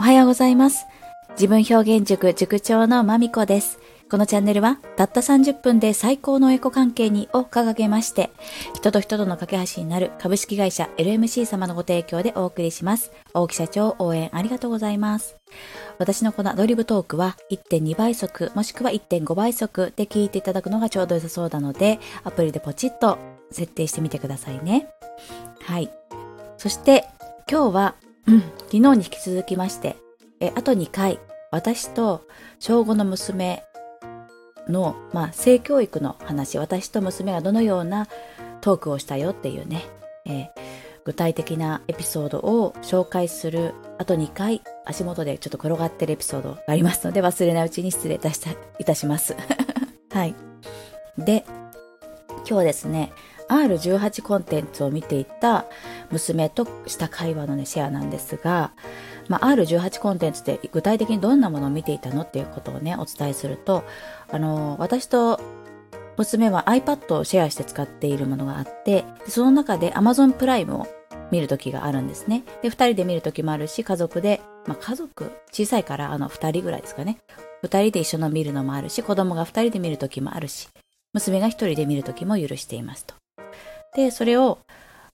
おはようございます。自分表現塾塾長のまみこです。このチャンネルはたった30分で最高のエコ関係にを掲げまして、人と人との架け橋になる株式会社 LMC 様のご提供でお送りします。大木社長応援ありがとうございます。私のこのアドリブトークは1.2倍速もしくは1.5倍速で聞いていただくのがちょうど良さそうなので、アプリでポチッと設定してみてくださいね。はい。そして今日はうん、昨日に引き続きまして、え、あと2回、私と小5の娘の、まあ、性教育の話、私と娘がどのようなトークをしたよっていうね、えー、具体的なエピソードを紹介するあと2回足元でちょっと転がってるエピソードがありますので忘れないうちに失礼いたします。はい。で、今日ですね、R18 コンテンツを見ていた娘とした会話のね、シェアなんですが、まあ、R18 コンテンツって具体的にどんなものを見ていたのっていうことをね、お伝えすると、あの、私と娘は iPad をシェアして使っているものがあって、その中で Amazon プライムを見るときがあるんですね。で、二人で見るときもあるし、家族で、まあ、家族、小さいからあの二人ぐらいですかね。二人で一緒の見るのもあるし、子供が二人で見るときもあるし、娘が一人で見るときも許していますと。で、それを、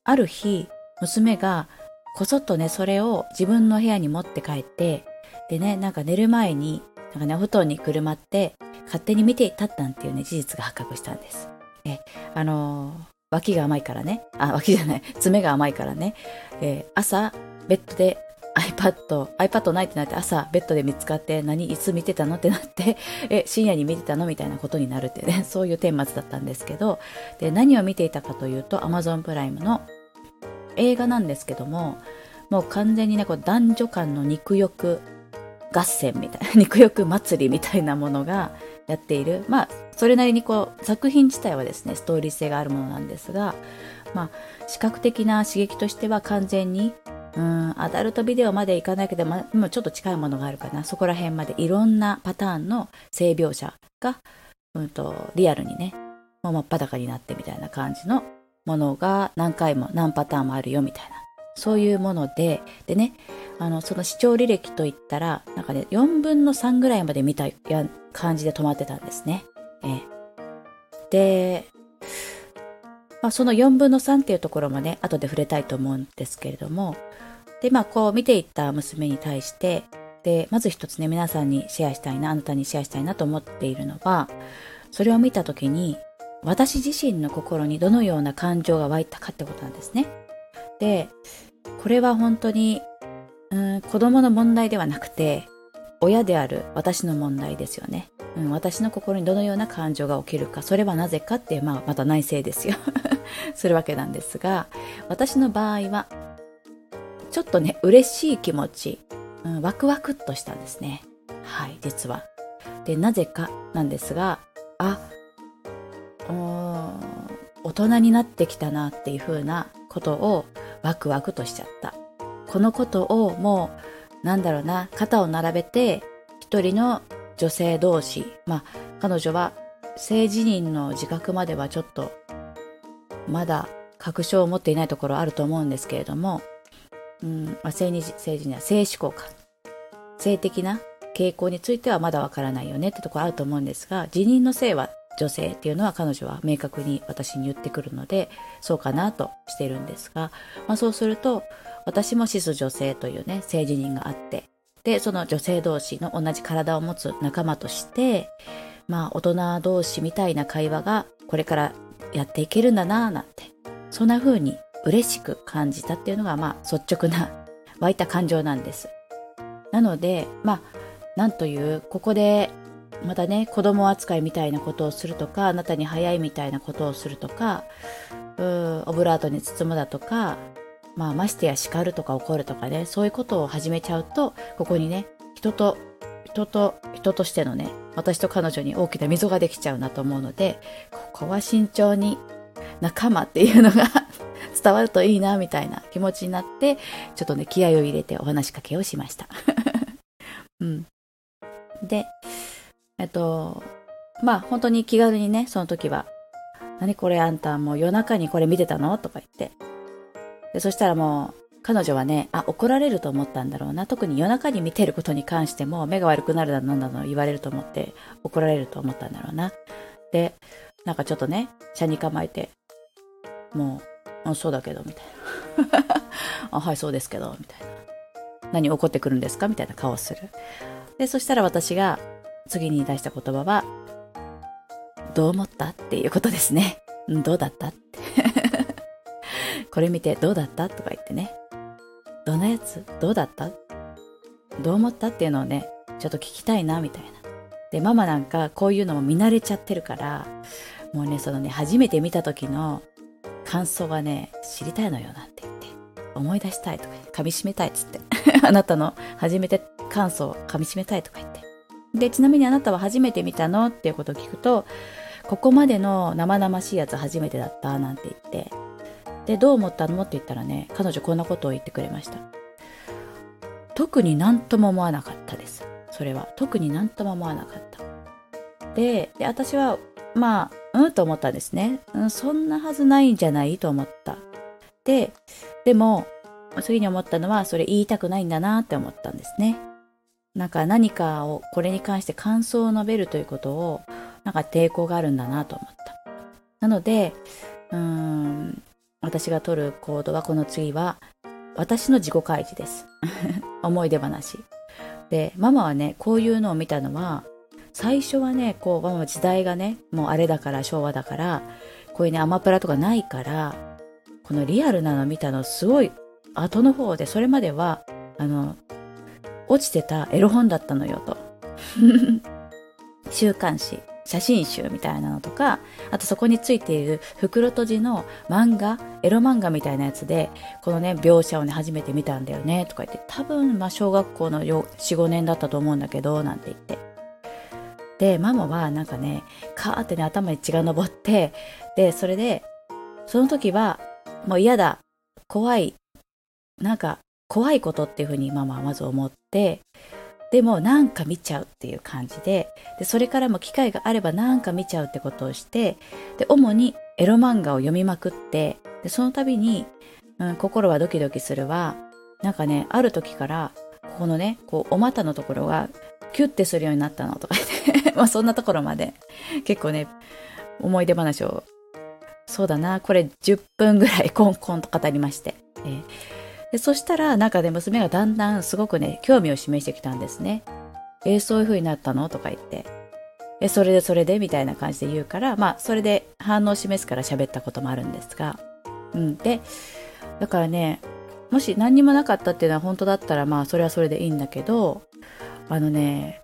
ある日、娘が、こそっとね、それを自分の部屋に持って帰って、でね、なんか寝る前に、なんかね、お布団にくるまって、勝手に見ていたったんっていうね、事実が発覚したんです。え、あのー、脇が甘いからね、あ、脇じゃない、爪が甘いからね、えー、朝、ベッドで iPad、iPad ないってなって朝ベッドで見つかって何いつ見てたのってなって え、深夜に見てたのみたいなことになるってね、そういう顛末だったんですけど、で、何を見ていたかというと Amazon プライムの映画なんですけども、もう完全にね、こう男女間の肉欲合戦みたいな、肉欲祭りみたいなものがやっている。まあ、それなりにこう、作品自体はですね、ストーリー性があるものなんですが、まあ、視覚的な刺激としては完全にうん、アダルトビデオまでいかないけど、ま、もちょっと近いものがあるかな。そこら辺までいろんなパターンの性描写が、うんと、リアルにね、もう真っ裸になってみたいな感じのものが何回も何パターンもあるよみたいな。そういうもので、でね、あの、その視聴履歴といったら、なんかね、4分の3ぐらいまで見たや感じで止まってたんですね。ええ。で、まあ、その4分の3っていうところもね、後で触れたいと思うんですけれども、で、まあ、こう見ていった娘に対して、で、まず一つね、皆さんにシェアしたいな、あなたにシェアしたいなと思っているのは、それを見たときに、私自身の心にどのような感情が湧いたかってことなんですね。で、これは本当に、うん、子供の問題ではなくて、親である私の問題ですよね。うん、私の心にどのような感情が起きるか、それはなぜかって、まあ、また内政ですよ。するわけなんですが、私の場合は、ちょっとね、嬉しい気持ち、うん、ワクワクっとしたんですね。はい、実は。で、なぜかなんですが、あうん、大人になってきたなっていう風なことをワクワクとしちゃった。このことをもう、なんだろうな、肩を並べて、一人の女性同士、まあ、彼女は性自認の自覚まではちょっと、まだ確証を持っていないところあると思うんですけれども、うん、まあ、性に性自認は性思考か。性的な傾向についてはまだわからないよねってとこあると思うんですが、自認の性は女性っていうのは彼女は明確に私に言ってくるので、そうかなとしてるんですが、まあそうすると、私もシス女性というね、性自認があって、で、その女性同士の同じ体を持つ仲間として、まあ大人同士みたいな会話がこれからやっていけるんだなぁなんて、そんな風に嬉しく感じたっていうのが、まあ、率直な 湧いた感情なんです。なので、まあ、なんという、ここで、またね、子供扱いみたいなことをするとか、あなたに早いみたいなことをするとか、うーオブラートに包むだとか、まあ、ましてや叱るとか怒るとかね、そういうことを始めちゃうと、ここにね、人と、人と、人としてのね、私と彼女に大きな溝ができちゃうなと思うので、ここは慎重に仲間っていうのが伝わるといいな、みたいな気持ちになって、ちょっとね、気合を入れてお話しかけをしました。うん。で、えっと、まあ本当に気軽にね、その時は、何これあんたもう夜中にこれ見てたの？とか言って。で、そしたらもう彼女はね、あ、怒られると思ったんだろうな。特に夜中に見てることに関しても、目が悪くなるだなんだの言われると思って、怒られると思ったんだろうな。で、なんかちょっとね、車に構えて、もう、あそうだけど、みたいな。あ、はい、そうですけど、みたいな。何怒ってくるんですか？みたいな顔をする。で、そしたら私が次に出した言葉は、どう思った？っていうことですね。うん、どうだった？って。これ見てどうだった？とか言ってね。どんなやつ？どうだった？どう思った？っていうのをね、ちょっと聞きたいな、みたいな。で、ママなんかこういうのも見慣れちゃってるから、もうね、そのね、初めて見た時の感想はね、知りたいのよ、なんて言って。思い出したいとか、噛み締めたいっつって。あなたの初めて感想を噛み締めたいとか言って。で、ちなみにあなたは初めて見たのっていうことを聞くと、ここまでの生々しいやつ初めてだったなんて言って、で、どう思ったのって言ったらね、彼女こんなことを言ってくれました。特になんとも思わなかったです。それは。特になんとも思わなかった。で、で私は、まあ、うんと思ったんですね。うん、そんなはずないんじゃないと思った。で、でも、次に思ったのは、それ言いたくないんだなって思ったんですね。なんか何かを、これに関して感想を述べるということを、なんか抵抗があるんだなと思った。なので、うーん、私が取る行動はこの次は、私の自己開示です。思い出話。で、ママはね、こういうのを見たのは、最初はね、こう、時代がね、もうあれだから昭和だから、こういうね、アマプラとかないから、このリアルなの見たのすごい後の方で、それまでは、あの、落ちてたエロ本だったのよと。週刊誌、写真集みたいなのとか、あとそこについている袋閉じの漫画、エロ漫画みたいなやつで、このね、描写をね、初めて見たんだよね、とか言って、多分、まあ、小学校の4、5年だったと思うんだけど、なんて言って。で、ママはなんかね、カーってね、頭に血が上って、で、それで、その時は、もう嫌だ、怖い、なんか怖いことっていうふうにママはまず思って、でもなんか見ちゃうっていう感じでで、それからも機会があればなんか見ちゃうってことをして、で、主にエロ漫画を読みまくって、で、その度に、うん、心はドキドキするは、なんかね、ある時から、ここのね、こう、お股のところがキュッてするようになったのとか言って、まあそんなところまで結構ね、思い出話をそうだな、これ10分ぐらいコンコンと語りまして。えー、でそしたら、なんかね、娘がだんだんすごくね、興味を示してきたんですね。えー、そういう風になったのとか言って。え、それでそれで？みたいな感じで言うから、まあ、それで反応を示すから喋ったこともあるんですが。うん。で、だからね、もし何にもなかったっていうのは本当だったら、まあ、それはそれでいいんだけど、あのね、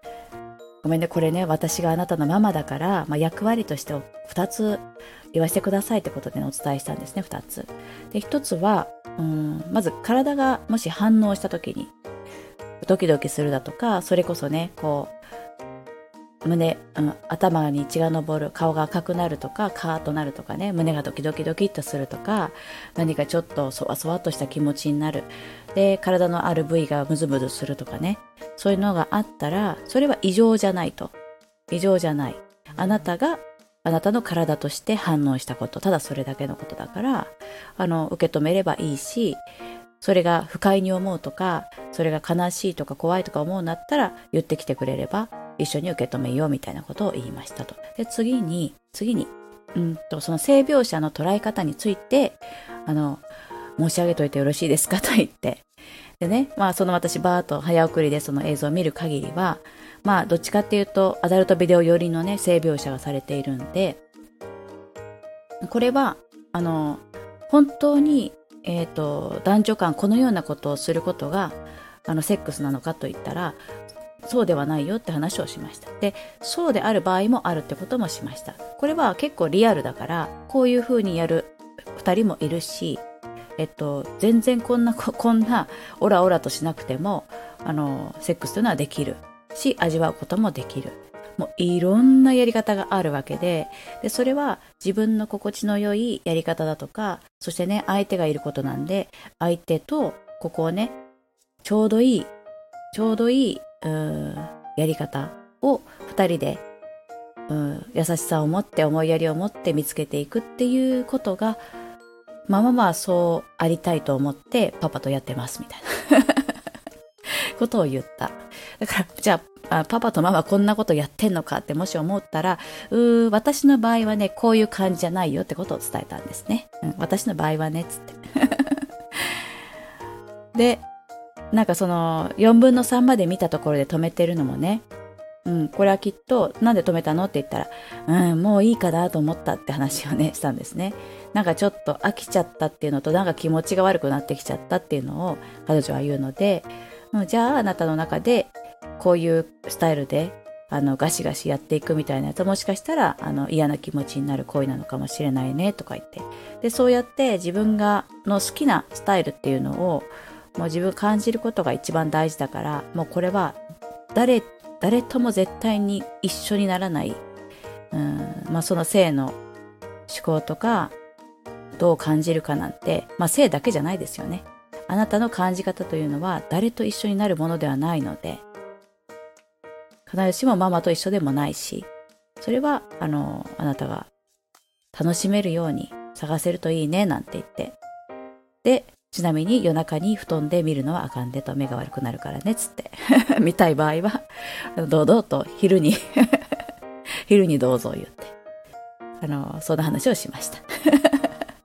ごめんね、これね、私があなたのママだから、まあ、役割として2つ言わせてくださいってことで、ね、お伝えしたんですね、2つ。で、1つは、うん、まず体がもし反応した時に、ドキドキするだとか、それこそね、こう、胸、うん、頭に血が上る、顔が赤くなるとか、カーッとなるとかね、胸がドキドキドキっとするとか、何かちょっとそわそわっとした気持ちになる。で、体のある部位がムズムズするとかね、そういうのがあったら、それは異常じゃないと。異常じゃない。あなたが、あなたの体として反応したこと、ただそれだけのことだから、あの、受け止めればいいし、それが不快に思うとか、それが悲しいとか怖いとか思うんだったら言ってきてくれれば一緒に受け止めようみたいなことを言いましたと。で、次に、次に、うんと、その性描写の捉え方について、あの、申し上げといてよろしいですか？と言って、でね、まあその私バーっと早送りでその映像を見る限りは、まあどっちかっていうとアダルトビデオ寄りのね、性描写がされているんで、これは、あの、本当に、えっ、ー、と、男女間このようなことをすることが、あの、セックスなのかと言ったら、そうではないよって話をしました。で、そうである場合もあるってこともしました。これは結構リアルだから、こういう風にやる二人もいるし、えっと、全然こんな、こんな、オラオラとしなくても、あの、セックスというのはできるし、味わうこともできる。もういろんなやり方があるわけで、で、それは自分の心地の良いやり方だとか、そしてね、相手がいることなんで、相手と、ここをね、ちょうどいい、ちょうどいい、やり方を二人で、優しさを持って思いやりを持って見つけていくっていうことがママはそうありたいと思ってパパとやってますみたいな ことを言った。だから、じゃあ、パパとママこんなことやってんのかってもし思ったら、うー、私の場合はね、こういう感じじゃないよってことを伝えたんですね。うん、私の場合はね、つって。で、なんかその4分の3まで見たところで止めてるのもね、うん、これはきっと、なんで止めたの？って言ったら、うん、もういいかなと思ったって話をね、したんですね。なんかちょっと飽きちゃったっていうのと、なんか気持ちが悪くなってきちゃったっていうのを彼女は言うので、うん、じゃああなたの中でこういうスタイルであのガシガシやっていくみたいなやつもしかしたらあの嫌な気持ちになる行為なのかもしれないねとか言ってでそうやって自分がの好きなスタイルっていうのをもう自分感じることが一番大事だからもうこれは誰誰とも絶対に一緒にならない、うんまあ、その性の思考とかどう感じるかなんて、まあ、性だけじゃないですよね。あなたの感じ方というのは誰と一緒になるものではないので。必ずしもママと一緒でもないしそれはあのあなたが楽しめるように探せるといいねなんて言って。でちなみに夜中に布団で見るのはあかんでと目が悪くなるからね、つって。見たい場合は、堂々と昼に 昼にどうぞ言って。あの、そんな話をしました。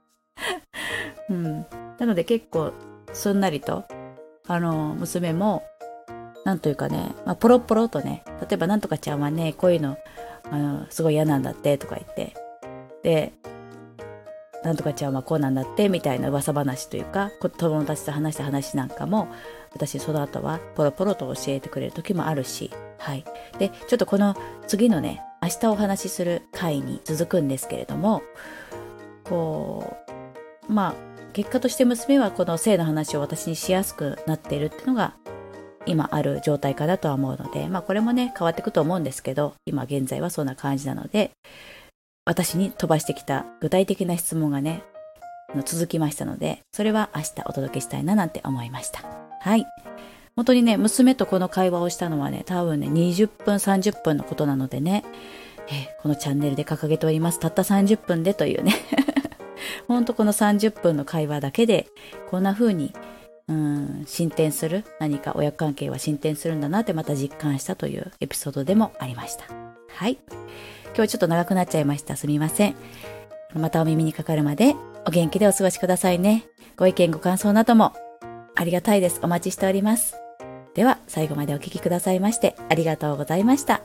うん。なので結構、すんなりと、あの、娘も、なんというかね、まあ、ポロポロとね、例えばなんとかちゃんはね、こういうの、あの、すごい嫌なんだってとか言って、で、なんとかちゃんはこうなんだってみたいな噂話というか友達と話した話なんかも私その後はポロポロと教えてくれる時もあるしはい。でちょっとこの次のね明日お話しする回に続くんですけれどもこうまあ結果として娘はこの性の話を私にしやすくなっているっていうのが今ある状態かなとは思うのでまあこれもね変わっていくと思うんですけど今現在はそんな感じなので私に飛ばしてきた具体的な質問がね、続きましたので、それは明日お届けしたいななんて思いました。はい。本当にね、娘とこの会話をしたのはね、多分ね、20分、30分のことなのでね、え、このチャンネルで掲げております。たった30分でというね。ほんとこの30分の会話だけで、こんな風に、うん、進展する、何か親関係は進展するんだなってまた実感したというエピソードでもありました。はい。今日ちょっと長くなっちゃいました。すみません。またお耳にかかるまでお元気でお過ごしくださいね。ご意見ご感想などもありがたいです。お待ちしております。では最後までお聴きくださいましてありがとうございました。